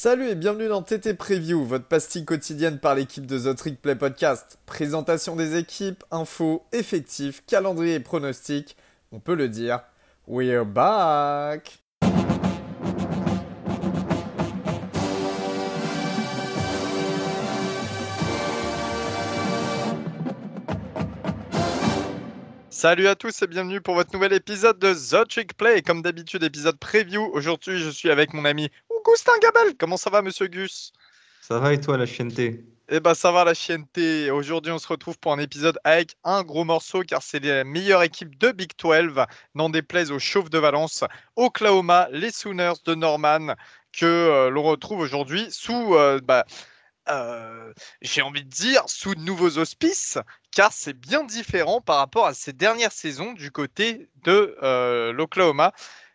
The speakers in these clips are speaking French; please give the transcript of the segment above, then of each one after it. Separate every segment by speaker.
Speaker 1: Salut et bienvenue dans TT Preview, votre pastille quotidienne par l'équipe de The Trick Play Podcast. Présentation des équipes, infos, effectifs, calendrier et pronostics. On peut le dire, we're back! Salut à tous et bienvenue pour votre nouvel épisode de The Trick Play. Comme d'habitude, épisode preview. Aujourd'hui, je suis avec mon ami Augustin Gabel. Comment ça va, monsieur Gus?
Speaker 2: Ça va et toi, la chienneté
Speaker 1: Eh ben, ça va, la chienneté. Aujourd'hui, on se retrouve pour un épisode avec un gros morceau car c'est les meilleures équipes de Big 12. N'en déplaise aux Chauves de Valence, Oklahoma, les Sooners de Norman que euh, l'on retrouve aujourd'hui sous. Euh, bah, euh, j'ai envie de dire, sous de nouveaux auspices, car c'est bien différent par rapport à ces dernières saisons du côté de euh, l'Oklahoma.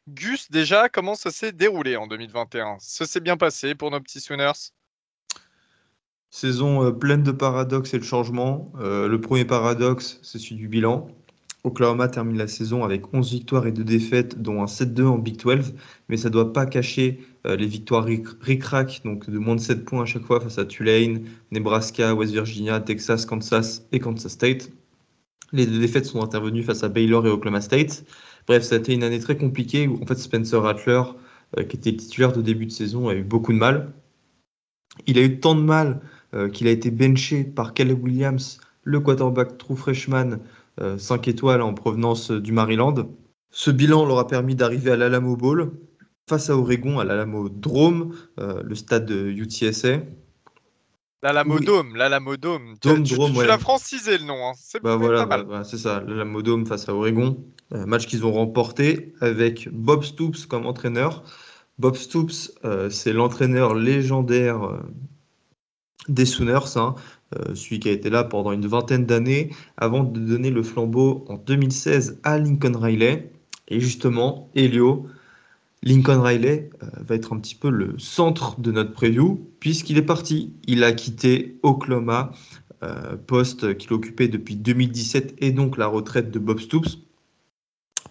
Speaker 1: Gus, déjà, comment ça s'est déroulé en 2021 Ça s'est bien passé pour nos petits Sooners?
Speaker 2: Saison euh, pleine de paradoxes et de changements. le premier paradoxe, c'est celui du bilan. Oklahoma termine la saison avec 11 victoires et 2 défaites, dont un 7-2 en Big 12, mais ça ne doit pas cacher euh, les victoires ric-rac, donc de moins de 7 points à chaque fois face à Tulane, Nebraska, West Virginia, Texas, Kansas et Kansas State. Les deux défaites sont intervenues face à Baylor et Oklahoma State. Bref, ça a été une année très compliquée où en fait Spencer Rattler, euh, qui était titulaire de début de saison, a eu beaucoup de mal. Il a eu tant de mal euh, qu'il a été benché par Caleb Williams, le quarterback true freshman, 5 étoiles en provenance du Maryland. Ce bilan leur a permis d'arriver à l'Alamo Bowl face à Oregon à l'Alamo Drome, euh, le stade de UTSA.
Speaker 1: L'Alamo Dome, l'Alamo Dome. Tu, l'as francisé le nom. Hein.
Speaker 2: C'est bah voilà, bah, c'est ça, l'Alamo Dome face à Oregon. Euh, match qu'ils ont remporté avec Bob Stoops comme entraîneur. Bob Stoops, euh, c'est l'entraîneur légendaire des Sooners, hein, euh, celui qui a été là pendant une vingtaine d'années, avant de donner le flambeau en 2016 à Lincoln Riley. Et justement, Elio, Lincoln Riley euh, va être un petit peu le centre de notre preview, puisqu'il est parti. Il a quitté Oklahoma, euh, poste qu'il occupait depuis 2017, et donc la retraite de Bob Stoops,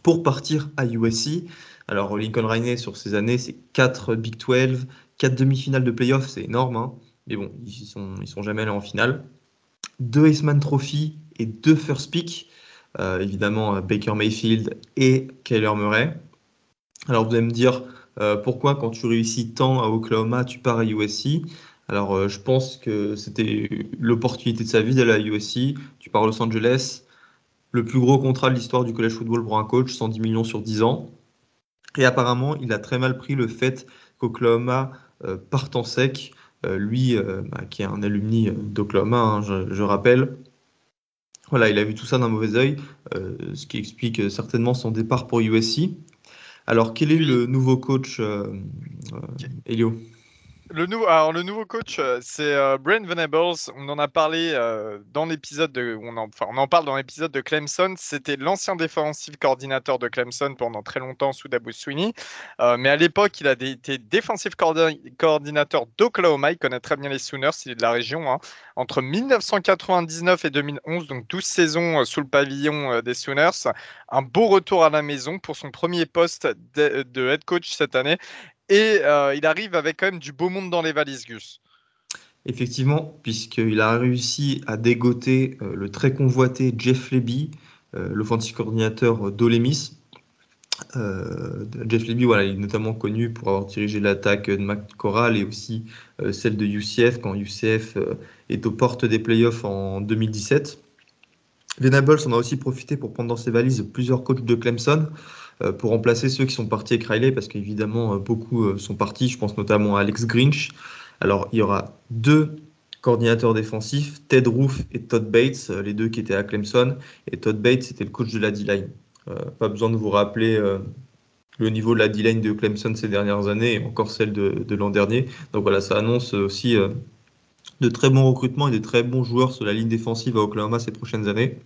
Speaker 2: pour partir à USC. Alors Lincoln Riley, sur ces années, c'est 4 Big 12, 4 demi-finales de playoffs, c'est énorme. Hein. Mais bon, ils sont, sont jamais allés en finale. Deux Iceman Trophy et deux first pick. Euh, évidemment, Baker Mayfield et Kyler Murray. Alors vous allez me dire euh, pourquoi quand tu réussis tant à Oklahoma, tu pars à USC. Alors je pense que c'était l'opportunité de sa vie d'aller à USC. Tu pars à Los Angeles, le plus gros contrat de l'histoire du college football pour un coach, 110 millions sur 10 ans. Et apparemment, il a très mal pris le fait qu'Oklahoma parte en sec euh, lui, euh, bah, qui est un alumni euh, d'Oklahoma, hein, je, rappelle, voilà, il a vu tout ça d'un mauvais oeil, ce qui explique certainement son départ pour USC. Alors, quel est le nouveau coach, Elio?
Speaker 1: Le, nouveau, coach, euh, c'est euh, Brent Venables. On en a parlé euh, dans l'épisode de. On en, parle dans l'épisode de Clemson. C'était l'ancien défensif coordinateur de Clemson pendant très longtemps sous Dabo Sweeney. mais à l'époque, il a été défensif coordinateur d'Oklahoma. Il connaît très bien les Sooners. Il est de la région. Hein. Entre 1999 et 2011, donc 12 saisons sous le pavillon des Sooners. Un beau retour à la maison pour son premier poste de head coach cette année. Et euh, il arrive avec quand même du beau monde dans les valises, Gus.
Speaker 2: Effectivement, puisqu'il a réussi à dégoter euh, le très convoité Jeff Leby, euh, l'offensive coordinateur d'Olemis. Jeff Leby, voilà, il est notamment connu pour avoir dirigé l'attaque de McCorral et aussi celle de UCF quand UCF est aux portes des playoffs en 2017. Venables en a aussi profité pour prendre dans ses valises plusieurs coachs de Clemson. Euh, pour remplacer ceux qui sont partis avec Riley, parce qu'évidemment, euh, beaucoup euh, sont partis. Je pense notamment à Alex Grinch. Alors, il y aura deux coordinateurs défensifs, Ted Roof et Todd Bates, les deux qui étaient à Clemson. Et Todd Bates, c'était le coach de la D-line. pas besoin de vous rappeler le niveau de la D-line de Clemson ces dernières années et encore celle de, de l'an dernier. Donc voilà, ça annonce aussi de très bons recrutements et de très bons joueurs sur la ligne défensive à Oklahoma ces prochaines années.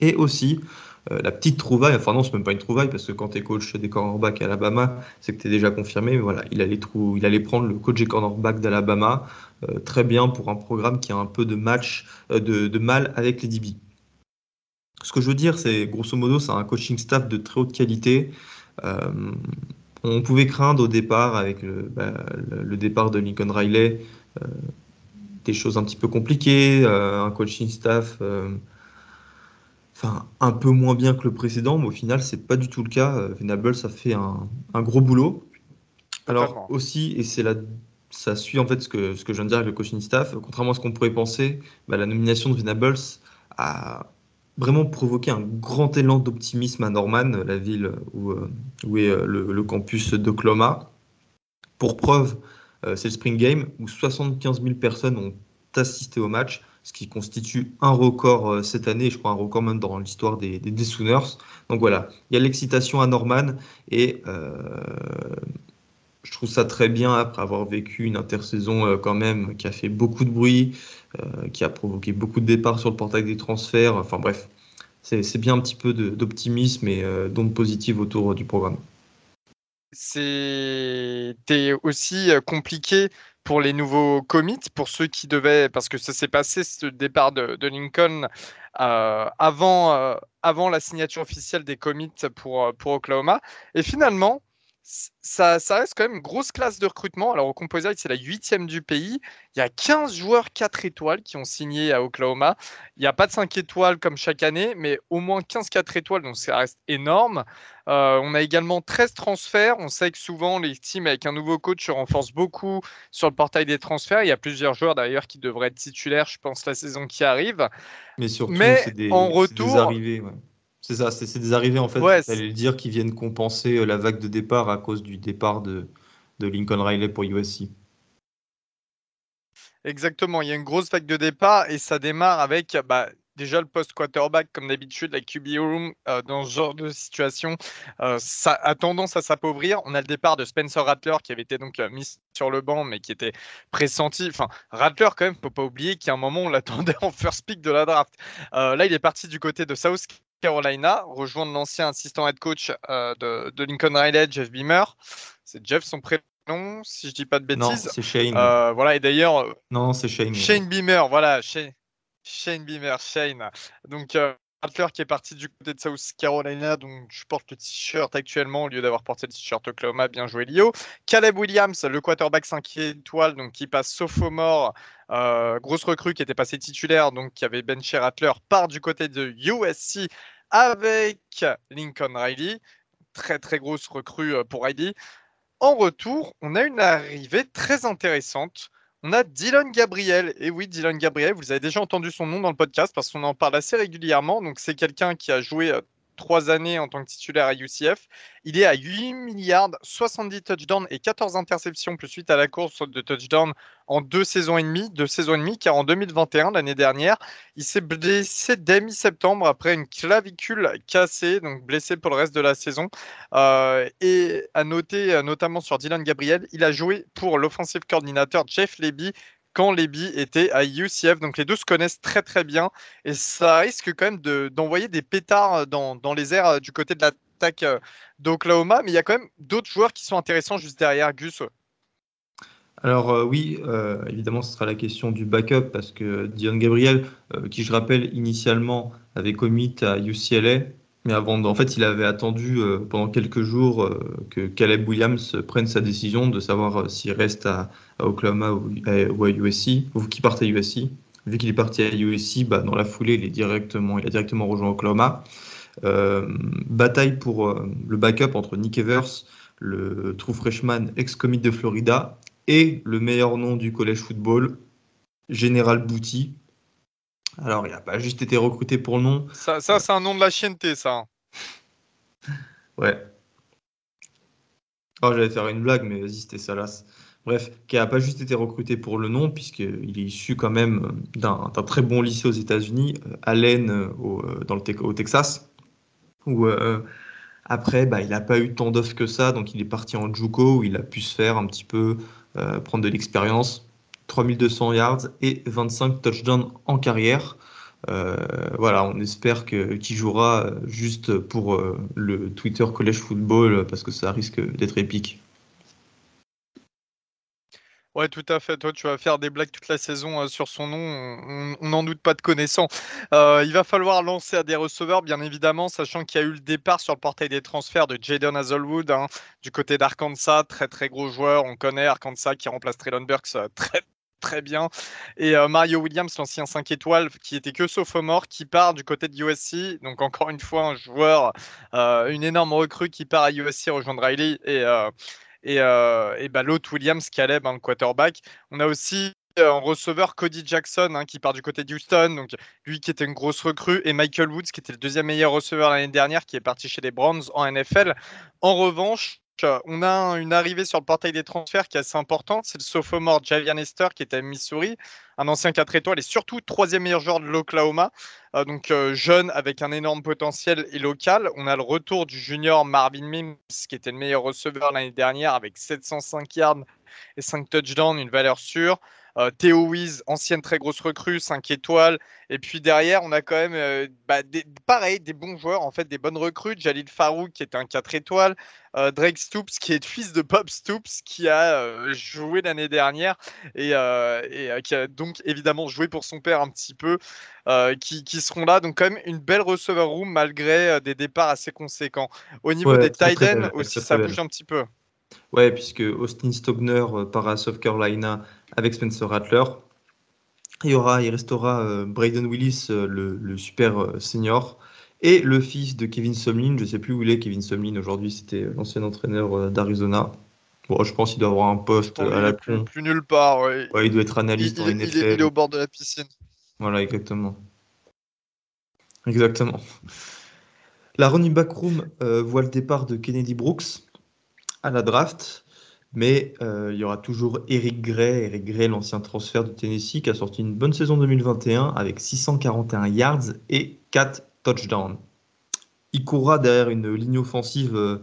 Speaker 2: Et aussi euh, la petite trouvaille, enfin non, c'est même pas une trouvaille parce que quand tu es coach des cornerbacks à Alabama, c'est que tu es déjà confirmé. Mais voilà, il allait, prendre le coach des cornerbacks d'Alabama. Euh, très bien pour un programme qui a un peu de match, euh, de, mal avec les DB. Ce que je veux dire, c'est grosso modo, c'est un coaching staff de très haute qualité. on pouvait craindre au départ, avec le, bah, départ de Lincoln Riley, des choses un petit peu compliquées, un coaching staff enfin, un peu moins bien que le précédent, mais au final, c'est pas du tout le cas. Venables a fait un, un gros boulot. Alors aussi, et c'est là, ça suit en fait ce que, ce que je viens de dire avec le coaching staff, contrairement à ce qu'on pourrait penser, bah, la nomination de Venables a vraiment provoqué un grand élan d'optimisme à Norman, la ville où, euh, où est euh, le, campus d'Oklahoma. Pour preuve, euh, c'est le Spring Game où 75 000 personnes ont assisté au match, ce qui constitue un record cette année, je crois un record même dans l'histoire des, des, Sooners. Donc voilà, il y a l'excitation à Norman et je trouve ça très bien après avoir vécu une intersaison euh, quand même qui a fait beaucoup de bruit, euh, qui a provoqué beaucoup de départs sur le portail des transferts. Enfin bref, c'est bien un petit peu d'optimisme et euh, d'onde positive autour du programme.
Speaker 1: C'était aussi compliqué pour les nouveaux commits, pour ceux qui devaient, parce que ça s'est passé ce départ de, Lincoln avant, avant la signature officielle des commits pour, pour Oklahoma. Et finalement, ça, reste quand même une grosse classe de recrutement. Alors au Composite, c'est la huitième du pays. Il y a 15 joueurs 4 étoiles qui ont signé à Oklahoma. Il n'y a pas de 5 étoiles comme chaque année, mais au moins 15 4 étoiles, donc ça reste énorme. Euh, on a également 13 transferts. On sait que souvent les teams avec un nouveau coach se renforcent beaucoup sur le portail des transferts. Il y a plusieurs joueurs d'ailleurs qui devraient être titulaires, je pense, la saison qui arrive.
Speaker 2: Mais surtout, c'est des, en retour, arrivées. C'est ça, c'est des arrivées en fait, ouais, le dire, qui viennent compenser euh, la vague de départ à cause du départ de, de Lincoln Riley pour USC.
Speaker 1: Exactement, il y a une grosse vague de départ et ça démarre avec bah, déjà le post quarterback comme d'habitude la QB room euh, dans ce genre de situation euh, ça a tendance à s'appauvrir. On a le départ de Spencer Rattler qui avait été donc mis sur le banc mais qui était pressenti. Enfin Rattler quand même faut pas oublier a un moment on l'attendait en first pick de la draft. Là il est parti du côté de South Carolina, rejoindre l'ancien assistant head coach euh, de, Lincoln Riley, Jeff Beamer. C'est Jeff son prénom, si je dis pas de bêtises. Non,
Speaker 2: c'est Shane.
Speaker 1: Euh, voilà, et d'ailleurs.
Speaker 2: Euh, non, c'est Shane.
Speaker 1: Shane Beamer, voilà, Shane, Shane Beamer, Shane. Donc, Rattler qui est parti du côté de South Carolina, donc je porte le t-shirt actuellement au lieu d'avoir porté le t-shirt Oklahoma. Bien joué, Lio. Caleb Williams, le quarterback 5 étoiles, donc qui passe sophomore, euh, grosse recrue qui était passé titulaire, donc qui avait benché Rattler, part du côté de USC avec Lincoln Riley. Très très grosse recrue euh, pour Riley. En retour, on a une arrivée très intéressante. On a Dylan Gabriel. Et oui, Dylan Gabriel, vous avez déjà entendu son nom dans le podcast parce qu'on en parle assez régulièrement. Donc, c'est quelqu'un qui a joué euh, trois années en tant que titulaire à UCF. Il est à 8 milliards, 70 touchdowns et 14 interceptions, plus suite à la course de touchdown en deux saisons et demie, deux saisons et demie, car en 2021, l'année dernière, il s'est blessé dès mi-septembre après une clavicule cassée, donc blessé pour le reste de la saison. Euh, et à noter, euh, notamment sur Dylan Gabriel, il a joué pour l'offensive coordinateur Jeff Leby, quand Leby était à UCF. Donc les deux se connaissent très très bien et ça risque quand même d'envoyer des pétards dans, dans, les airs euh, du côté de l'attaque euh, d'Oklahoma. Mais il y a quand même d'autres joueurs qui sont intéressants juste derrière Gus.
Speaker 2: Alors euh, oui, évidemment, ce sera la question du backup parce que Dion Gabriel, qui je rappelle initialement avait commit à UCLA, mais avant, en fait, il avait attendu euh, pendant quelques jours euh, que Caleb Williams prenne sa décision de savoir euh, s'il reste à, Oklahoma ou, à USC, ou qu'il parte à USC. Vu qu'il est parti à USC, bah, dans la foulée, il, est directement, il a directement rejoint Oklahoma. bataille pour le backup entre Nick Evers, le true freshman ex-commit de Florida, et le meilleur nom du collège football, Général Bouty, alors, il n'a pas juste été recruté pour le nom.
Speaker 1: Ça, c'est un nom de la chienneté, ça.
Speaker 2: ouais. Oh, j'allais faire une blague, mais vas-y, c'était salace. Bref, qui n'a pas juste été recruté pour le nom, puisqu'il est issu quand même d'un très bon lycée aux États-Unis, euh, Allen euh, au, euh, dans le au Texas, où après, bah, il n'a pas eu tant d'offres que ça, donc il est parti en Juco, où il a pu se faire un petit peu, prendre de l'expérience. 3200 yards et 25 touchdowns en carrière. Euh, voilà, on espère qu'il jouera juste pour euh, le Twitter College Football parce que ça risque d'être épique.
Speaker 1: Ouais, tout à fait. Toi, tu vas faire des blagues toute la saison sur son nom. On n'en doute pas de connaissant. il va falloir lancer à des receveurs, bien évidemment, sachant qu'il y a eu le départ sur le portail des transferts de Jaden Hazelwood hein, du côté d'Arkansas. Très, très gros joueur. On connaît Arkansas qui remplace Traylon Burks très, très bien. Et Mario Williams, l'ancien 5 étoiles, qui était que sophomore, qui part du côté de USC. Donc, encore une fois, un joueur, une énorme recrue qui part à USC rejoindre Riley. Et et, euh, et bah, l'autre Williams Caleb, hein, le quarterback. On a aussi euh, un receveur Cody Jackson hein, qui part du côté de Houston, donc lui qui était une grosse recrue, et Michael Woods qui était le deuxième meilleur receveur l'année dernière, qui est parti chez les Browns en NFL. En revanche, on a une arrivée sur le portail des transferts qui est assez importante. C'est le sophomore Javier Nestor qui était à Missouri, un ancien 4 étoiles et surtout troisième meilleur joueur de l'Oklahoma. Euh, donc euh, jeune avec un énorme potentiel et local. On a le retour du junior Marvin Mims qui était le meilleur receveur l'année dernière avec 705 yards et 5 touchdowns, une valeur sûre. Euh, Théo Wiz, ancienne très grosse recrue, 5 étoiles. Et puis derrière, on a quand même, euh, bah, des, pareil, des bons joueurs, en fait, des bonnes recrues. Jalil Farouk, qui est un 4 étoiles. Euh, Drake Stoops, qui est fils de Bob Stoops, qui a joué l'année dernière et, qui a donc évidemment joué pour son père un petit peu, qui, seront là. Donc, quand même, une belle receiver room malgré des départs assez conséquents. Au niveau des tight aussi, ça bouge un petit peu.
Speaker 2: Ouais, puisque Austin Stogner part à South Carolina avec Spencer Rattler. Il, y aura, il restera euh, Braden Willis, euh, le, super euh, senior, et le fils de Kevin Sumlin. Je ne sais plus où il est, Kevin Sumlin. Aujourd'hui, c'était l'ancien entraîneur d'Arizona. Bon, je pense qu'il doit avoir un poste à la
Speaker 1: plus, plus nulle part. Ouais.
Speaker 2: il doit être analyste
Speaker 1: il,
Speaker 2: NFL.
Speaker 1: Il est, au bord de la piscine.
Speaker 2: Voilà, exactement. Exactement. La running back room voit le départ de Kennedy Brooks à la draft. Mais euh, il y aura toujours Eric Gray, Eric Gray, l'ancien transfert de Tennessee, qui a sorti une bonne saison 2021 avec 641 yards et 4 touchdowns. Il courra derrière une ligne offensive, euh,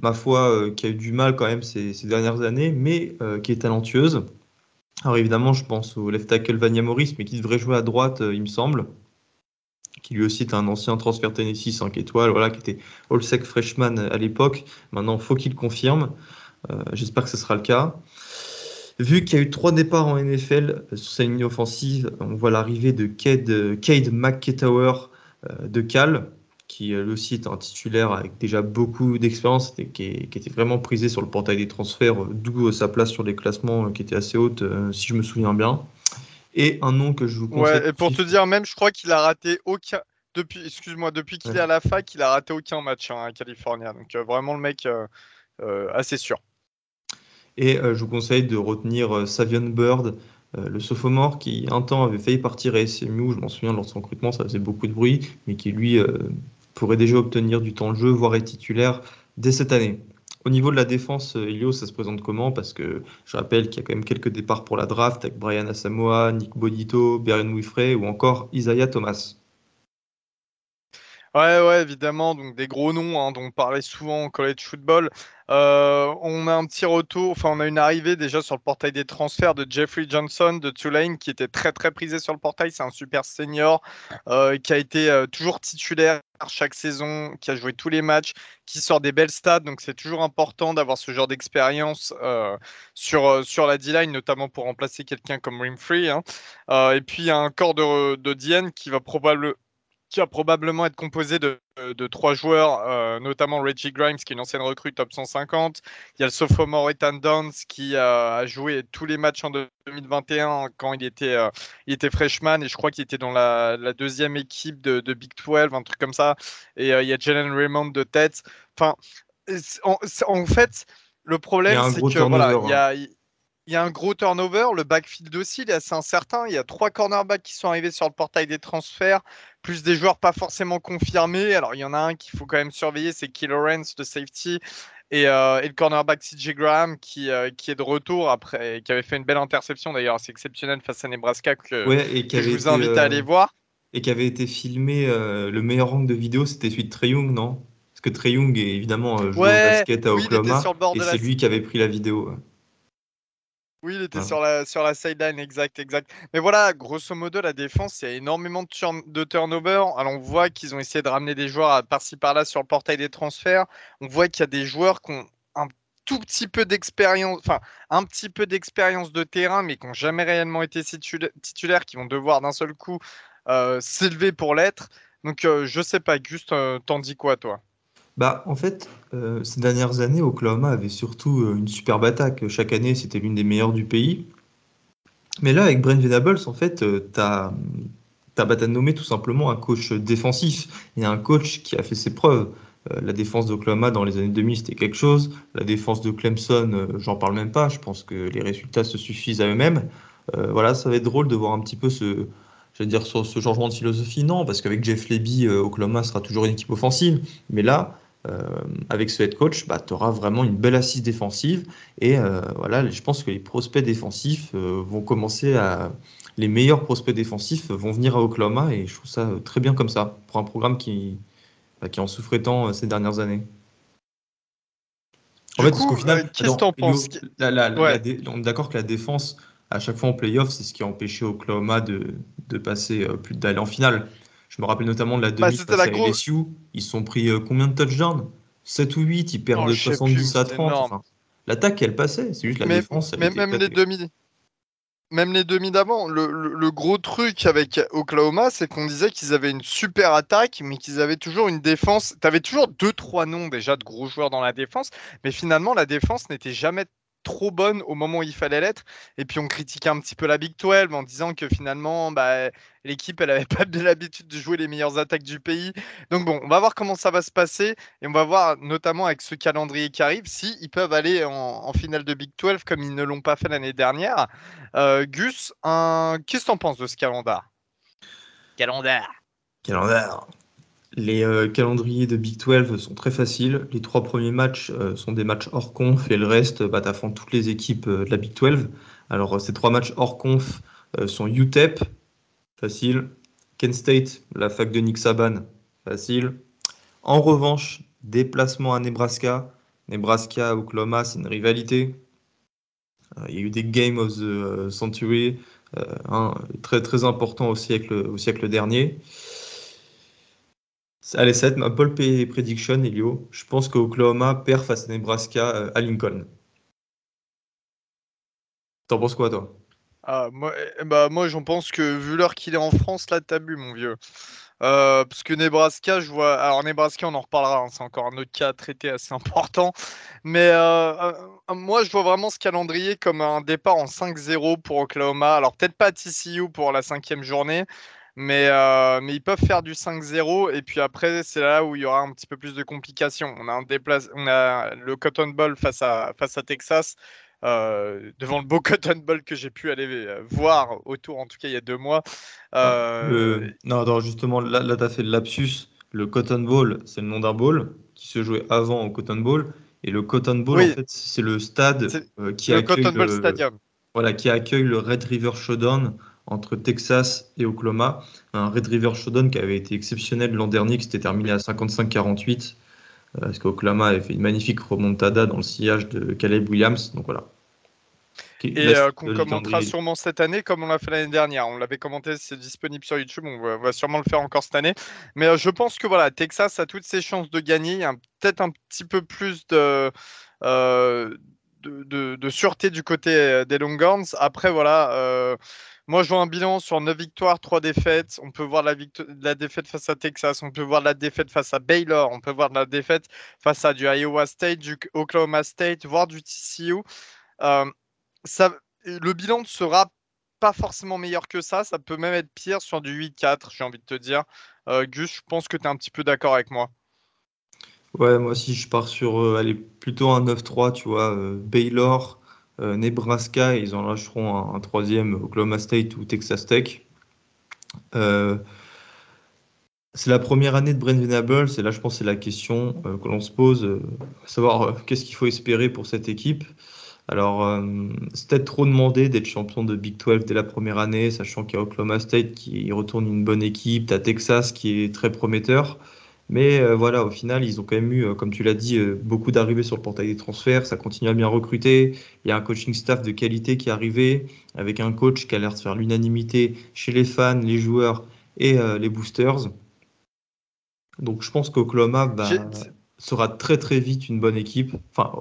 Speaker 2: ma foi, euh, qui a eu du mal quand même ces, dernières années, mais qui est talentueuse. Alors évidemment, je pense au left tackle Vania Morris, mais qui devrait jouer à droite, il me semble, qui lui aussi est un ancien transfert Tennessee 5 étoiles, voilà, qui était all-sec freshman à l'époque. Maintenant, faut qu'il confirme. Euh, j'espère que ce sera le cas. Vu qu'il y a eu trois départs en NFL sur sa ligne offensive, on voit l'arrivée de Cade, Cade McKetower euh, de Cal, qui lui aussi est un titulaire avec déjà beaucoup d'expérience et qui, était vraiment prisé sur le portail des transferts, d'où sa place sur les classements qui était assez haute, euh, si je me souviens bien. Et un nom que je vous conseille.
Speaker 1: Ouais, et pour te dire, même, je crois qu'il a raté aucun. Depuis, excuse-moi, depuis qu'il est à la fac, il a raté aucun match hein, à California. Donc vraiment le mec assez sûr.
Speaker 2: Et euh, je vous conseille de retenir euh, Savion Bird, euh, le sophomore qui un temps avait failli partir à SMU, je m'en souviens lors de son recrutement, ça faisait beaucoup de bruit, mais qui lui pourrait déjà obtenir du temps de jeu, voire être titulaire dès cette année. Au niveau de la défense, Elio, ça se présente comment? Parce que je rappelle qu'il y a quand même quelques départs pour la draft avec Brian Asamoah, Nick Bonito, Beren Wifrey ou encore Isaiah Thomas.
Speaker 1: Ouais, ouais, évidemment. Donc des gros noms hein, dont on parlait souvent en college football. Euh, on a un petit retour, enfin on a une arrivée déjà sur le portail des transferts de Jeffrey Johnson de Tulane qui était très très prisé sur le portail. C'est un super senior euh, qui a été euh, toujours titulaire chaque saison, qui a joué tous les matchs, qui sort des belles stats. Donc c'est toujours important d'avoir ce genre d'expérience sur, sur la D-line, notamment pour remplacer quelqu'un comme Rimfree. Hein. et puis il y a un corps de, de Diane qui va probablement qui va probablement être composé de, de trois joueurs, euh, notamment Reggie Grimes, qui est une ancienne recrue top 150. Il y a le sophomore Ethan Dance, qui a joué tous les matchs en 2021 quand il était, euh, il était freshman, et je crois qu'il était dans la, la, deuxième équipe de, de, Big 12, un truc comme ça. Et euh, il y a Jalen Raymond de tête. Enfin, en, en fait, le problème, c'est que voilà, il y a, il y a un gros turnover. Le backfield aussi, il est assez incertain. Il y a trois cornerbacks qui sont arrivés sur le portail des transferts, plus des joueurs pas forcément confirmés. Alors, il y en a un qu'il faut quand même surveiller, c'est Key Lawrence de safety. Et, euh, le cornerback CJ Graham qui, euh, qui est de retour après, qui avait fait une belle interception d'ailleurs, c'est exceptionnel face à Nebraska que,
Speaker 2: et
Speaker 1: je vous invite à aller euh, voir.
Speaker 2: Et qui avait été filmé, le meilleur angle de vidéo, c'était celui de Trey Young, non? Parce que Trey Young est évidemment joueur de basket à Oklahoma, et c'est lui qui avait pris la vidéo.
Speaker 1: Oui, il était sur la, sur la sideline, exact, exact. Mais voilà, grosso modo, la défense, il y a énormément de, de turnover. Alors, on voit qu'ils ont essayé de ramener des joueurs par-ci par-là sur le portail des transferts. On voit qu'il y a des joueurs qui ont tout petit peu d'expérience, enfin un petit peu d'expérience de terrain, mais qui n'ont jamais réellement été titulaires, qui vont devoir d'un seul coup euh, s'élever pour l'être. Donc euh, je sais pas, Gus, t'en dis quoi toi?
Speaker 2: Bah, en fait, ces dernières années, Oklahoma avait surtout une superbe attaque. Chaque année, c'était l'une des meilleures du pays. Mais là, avec Brent Venables, en fait, tu as, as, nommé tout simplement un coach défensif et un coach qui a fait ses preuves. Euh, la défense d'Oklahoma dans les années 2000, c'était quelque chose. La défense de Clemson, euh, j'en parle même pas. Je pense que les résultats se suffisent à eux-mêmes. Euh, voilà, ça va être drôle de voir un petit peu ce, dire, ce changement de philosophie. Non, parce qu'avec Jeff Leby, Oklahoma sera toujours une équipe offensive. Mais là, avec ce head coach, bah, tu auras vraiment une belle assise défensive. Et voilà, je pense que les prospects défensifs vont commencer à. Les meilleurs prospects défensifs vont venir à Oklahoma et je trouve ça très bien comme ça pour un programme qui, qui en souffrait tant euh, ces dernières années.
Speaker 1: En fait, parce qu'au final, qu'est-ce que t'en penses
Speaker 2: On est d'accord que la défense, à chaque fois en playoff, c'est ce qui a empêché Oklahoma de, de passer euh, plus d'aller en finale. Je me rappelle notamment de la bah, demi face à LSU. Ils sont pris euh, combien de touchdowns? 7 ou 8, ils perdent de 70 à 30. L'attaque, elle passait, c'est juste la défense.
Speaker 1: Elle même les demi même les demi d'avant, le, gros truc avec Oklahoma, c'est qu'on disait qu'ils avaient une super attaque, mais qu'ils avaient toujours une défense. Tu avais toujours deux, trois noms déjà de gros joueurs dans la défense, mais finalement, la défense n'était jamais trop bonne au moment où il fallait l'être. Et puis on critiquait un petit peu la Big 12 en disant que finalement, bah, l'équipe, elle n'avait pas de l'habitude de jouer les meilleures attaques du pays. Donc bon, on va voir comment ça va se passer. Et on va voir notamment avec ce calendrier qui arrive, si ils peuvent aller en, finale de Big 12 comme ils ne l'ont pas fait l'année dernière. Euh, Gus, qu'est-ce que tu en penses de ce calendrier
Speaker 3: Calendrier.
Speaker 2: Calendrier. Les euh, calendriers de Big 12 sont très faciles. Les trois premiers matchs euh, sont des matchs hors conf et le reste, bah, t'affrontes toutes les équipes euh, de la Big 12. Alors, ces trois matchs hors conf sont UTEP, facile. Kent State, la fac de Nick Saban, facile. En revanche, déplacement à Nebraska. Nebraska, Oklahoma, c'est une rivalité. Il y a eu des Games of the Century, très, très important au siècle dernier. Allez, ça va être ma pole prediction, Elio. Je pense qu'Oklahoma perd face à Nebraska euh, à Lincoln. T'en penses quoi, toi?
Speaker 1: Ah, moi, eh, bah, moi j'en pense que vu l'heure qu'il est en France, là, t'as bu, mon vieux. Euh, parce que Nebraska, je vois. Alors, Nebraska, on en reparlera, hein, c'est encore un autre cas à traiter assez important. Mais euh, moi, je vois vraiment ce calendrier comme un départ en 5-0 pour Oklahoma. Alors, peut-être pas TCU pour la cinquième journée, mais, euh, mais ils peuvent faire du 5-0 et puis après c'est là où il y aura un petit peu plus de complications. On a, un déplace... on a le Cotton Bowl face à, face à Texas, euh, devant le beau Cotton Bowl que j'ai pu aller euh, voir autour en tout cas il y a deux mois.
Speaker 2: Non, justement là, là tu as fait le lapsus. Le Cotton Bowl, c'est le nom d'un bowl qui se jouait avant au Cotton Bowl. Et le Cotton Bowl, en fait, c'est le stade qui
Speaker 1: le Cotton Bowl Stadium.
Speaker 2: Voilà, qui accueille le Red River Showdown entre Texas et Oklahoma. Un Red River Showdown qui avait été exceptionnel l'an dernier, qui s'était terminé à 55-48, euh, parce qu'Oklahoma avait fait une magnifique remontada dans le sillage de Caleb Williams. Donc voilà.
Speaker 1: Et euh, qu'on commentera sûrement cette année comme on l'a fait l'année dernière. On l'avait commenté, c'est disponible sur YouTube, on va, sûrement le faire encore cette année. Mais euh, je pense que voilà, Texas a toutes ses chances de gagner. Il y a peut-être un petit peu plus de, de, sûreté du côté des Longhorns. Après, voilà moi, je vois un bilan sur 9 victoires, 3 défaites. On peut voir la, la, défaite face à Texas, on peut voir la défaite face à Baylor, on peut voir la défaite face à du Iowa State, du Oklahoma State, voire du TCU. Euh, le bilan ne sera pas forcément meilleur que ça. Ça peut même être pire sur du 8-4, j'ai envie de te dire. Euh, Gus, je pense que tu es un petit peu d'accord avec moi.
Speaker 2: Ouais, moi aussi, je pars sur euh, aller plutôt un 9-3, tu vois. Baylor, euh, Nebraska, ils en lâcheront un, troisième, Oklahoma State ou Texas Tech. Euh, c'est la première année de Brent Venables, et là je pense c'est la question euh, que l'on se pose, savoir qu'est-ce qu'il faut espérer pour cette équipe. Alors, c'est peut-être trop demandé d'être champion de Big 12 dès la première année, sachant qu'il y a Oklahoma State qui retourne une bonne équipe, tu as Texas qui est très prometteur. Mais euh, voilà, au final, ils ont quand même eu, euh, comme tu l'as dit, euh, beaucoup d'arrivées sur le portail des transferts. Ça continue à bien recruter. Il y a un coaching staff de qualité qui est arrivé, avec un coach qui a l'air de faire l'unanimité chez les fans, les joueurs et les boosters. Donc je pense qu'Oklahoma bah, sera très très vite une bonne équipe. Enfin,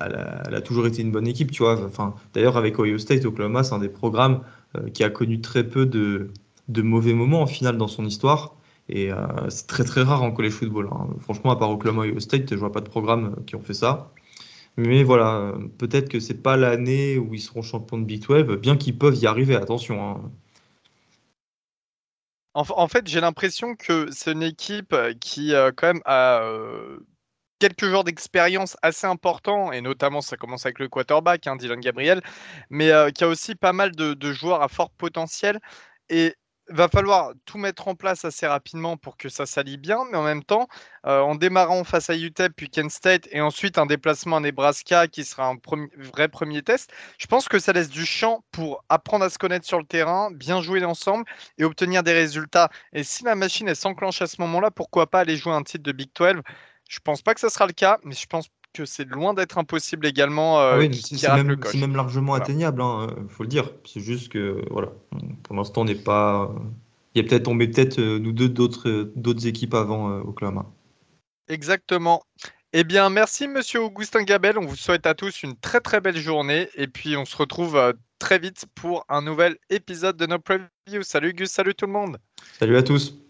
Speaker 2: elle a, elle a toujours été une bonne équipe, tu vois. Enfin, d'ailleurs, avec Ohio State, Oklahoma, c'est un des programmes qui a connu très peu de, de mauvais moments en finale dans son histoire. Et euh, c'est très très rare en college football. hein. Franchement, à part Oklahoma et Ohio State, je vois pas de programme euh, qui ont fait ça. Mais voilà, peut-être que c'est pas l'année où ils seront champions de Big 12, bien qu'ils peuvent y arriver, attention. hein.
Speaker 1: En, fait, j'ai l'impression que c'est une équipe euh, qui, euh, quand même, a quelques joueurs d'expérience assez importants, et notamment, ça commence avec le quarterback, hein, Dylan Gabriel, mais qui a aussi pas mal de, de joueurs à fort potentiel. Et va falloir tout mettre en place assez rapidement pour que ça s'allie bien, mais en même temps, euh, en démarrant face à UTEP, puis Kent State, et ensuite un déplacement à Nebraska qui sera un vrai premier test, je pense que ça laisse du champ pour apprendre à se connaître sur le terrain, bien jouer ensemble et obtenir des résultats. Et si la machine s'enclenche à ce moment-là, pourquoi pas aller jouer un titre de Big 12 Je pense pas que ça sera le cas, mais je pense que c'est loin d'être impossible également
Speaker 2: Ah
Speaker 1: euh,
Speaker 2: oui, c'est même, largement
Speaker 1: Voilà.
Speaker 2: atteignable, hein, euh, faut le dire. C'est juste que, voilà, pour l'instant, on n'est pas. Il y a peut-être, on met peut-être euh, nous deux d'autres d'autres équipes avant euh, Oklahoma.
Speaker 1: Exactement. Eh bien, merci Monsieur Augustin Gabel. On vous souhaite à tous une très très belle journée et puis on se retrouve très vite pour un nouvel épisode de nos previews. Salut Gus, salut tout le monde.
Speaker 2: Salut à tous!